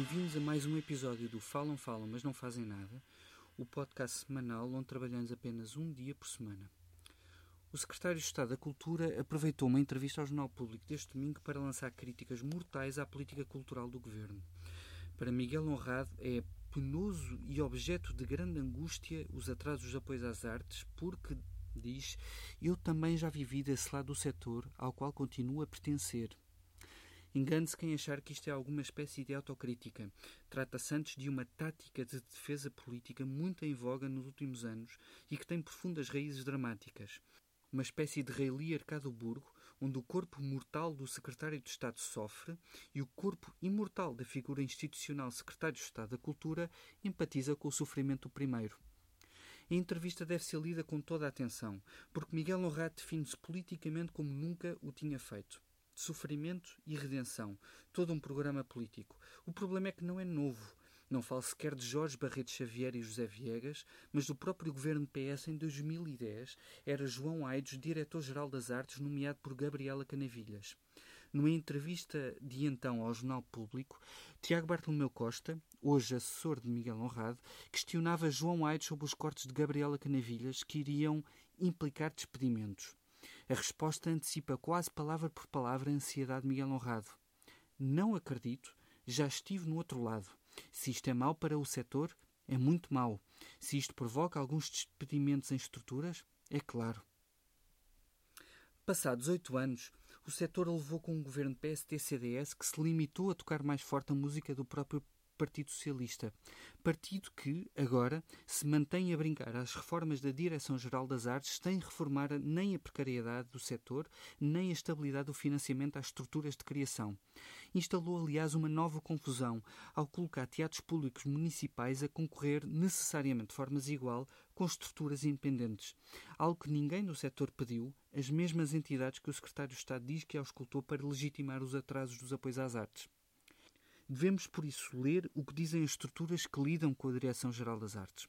Bem-vindos a mais um episódio do Falam Falam, mas não fazem nada, o podcast semanal onde trabalhamos apenas um dia por semana. O secretário de Estado da Cultura aproveitou uma entrevista ao Jornal Público deste domingo para lançar críticas mortais à política cultural do governo. Para Miguel Honrado é penoso e objeto de grande angústia os atrasos dos apoios às artes, porque, diz, eu também já vivi desse lado do setor ao qual continuo a pertencer. Engane-se quem achar que isto é alguma espécie de autocrítica. Trata-se antes de uma tática de defesa política muito em voga nos últimos anos e que tem profundas raízes dramáticas. Uma espécie de rei Lear Burgo, onde o corpo mortal do secretário de Estado sofre e o corpo imortal da figura institucional secretário de Estado da Cultura empatiza com o sofrimento do primeiro. A entrevista deve ser lida com toda a atenção, porque Miguel Honrado define-se politicamente como nunca o tinha feito sofrimento e redenção. Todo um programa político. O problema é que não é novo. Não falo sequer de Jorge Barreto Xavier e José Viegas, mas do próprio governo PS em 2010 era João Aidos, diretor-geral das artes, nomeado por Gabriela Canavilhas. Numa entrevista de então ao Jornal Público, Tiago Bartolomeu Costa, hoje assessor de Miguel Honrado, questionava João Aidos sobre os cortes de Gabriela Canavilhas que iriam implicar despedimentos. A resposta antecipa quase palavra por palavra a ansiedade de Miguel Honrado. Não acredito, já estive no outro lado. Se isto é mau para o setor, é muito mau. Se isto provoca alguns despedimentos em estruturas, é claro. Passados oito anos, o setor levou com um governo PST-CDS que se limitou a tocar mais forte a música do próprio Partido Socialista. Partido que, agora, se mantém a brincar às reformas da Direção-Geral das Artes sem reformar nem a precariedade do setor, nem a estabilidade do financiamento às estruturas de criação. Instalou, aliás, uma nova confusão ao colocar teatros públicos municipais a concorrer necessariamente de forma desigual com estruturas independentes. Algo que ninguém no setor pediu, as mesmas entidades que o Secretário de Estado diz que auscultou para legitimar os atrasos dos apoios às artes. Devemos, por isso, ler o que dizem as estruturas que lidam com a Direção-Geral das Artes.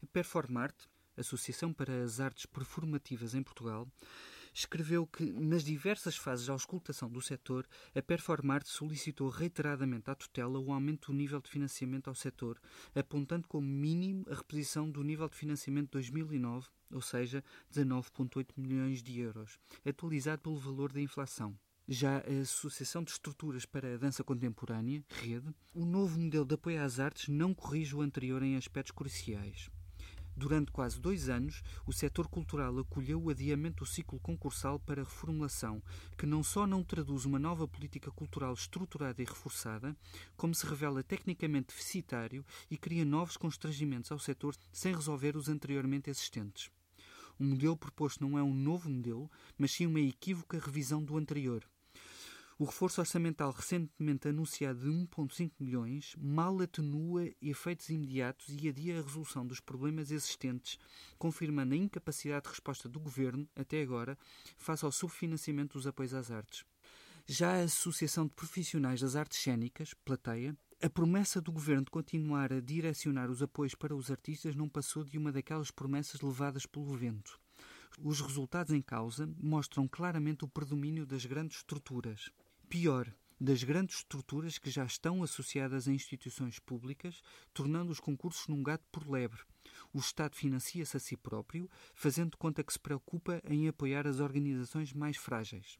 A Performart, Associação para as Artes Performativas em Portugal, escreveu que, nas diversas fases da auscultação do setor, a Performart solicitou reiteradamente à tutela o aumento do nível de financiamento ao setor, apontando como mínimo a reposição do nível de financiamento de 2009, ou seja, 19,8 milhões de euros, atualizado pelo valor da inflação. Já a Associação de Estruturas para a Dança Contemporânea, Rede, o novo modelo de apoio às artes não corrige o anterior em aspectos cruciais. Durante quase dois anos, o setor cultural acolheu o adiamento do ciclo concursal para reformulação, que não só não traduz uma nova política cultural estruturada e reforçada, como se revela tecnicamente deficitário e cria novos constrangimentos ao setor sem resolver os anteriormente existentes. O modelo proposto não é um novo modelo, mas sim uma equívoca revisão do anterior. O reforço orçamental recentemente anunciado de 1,5 milhões mal atenua efeitos imediatos e adia a resolução dos problemas existentes, confirmando a incapacidade de resposta do Governo, até agora, face ao subfinanciamento dos apoios às artes. Já a Associação de Profissionais das Artes Cênicas, Plateia, a promessa do governo de continuar a direcionar os apoios para os artistas não passou de uma daquelas promessas levadas pelo vento. Os resultados em causa mostram claramente o predomínio das grandes estruturas. Pior, das grandes estruturas que já estão associadas a instituições públicas, tornando os concursos num gato por lebre. O Estado financia-se a si próprio, fazendo conta que se preocupa em apoiar as organizações mais frágeis.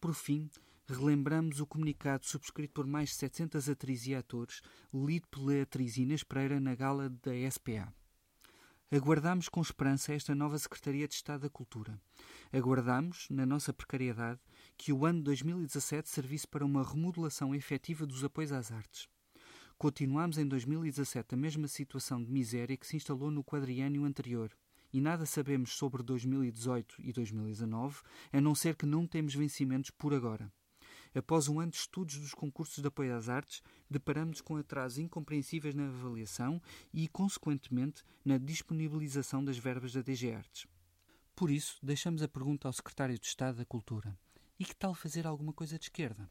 Por fim, relembramos o comunicado subscrito por mais de 700 atrizes e atores, lido pela atriz Inês Pereira na gala da SPA. Aguardamos com esperança esta nova Secretaria de Estado da Cultura. Aguardamos, na nossa precariedade, que o ano 2017 servisse para uma remodelação efetiva dos apoios às artes. Continuamos em 2017 a mesma situação de miséria que se instalou no quadriênio anterior. E nada sabemos sobre 2018 e 2019, a não ser que não temos vencimentos por agora. Após um ano de estudos dos concursos de apoio às artes, deparamos com atrasos incompreensíveis na avaliação e, consequentemente, na disponibilização das verbas da DG Artes. Por isso, deixamos a pergunta ao Secretário de Estado da Cultura. E que tal fazer alguma coisa de esquerda?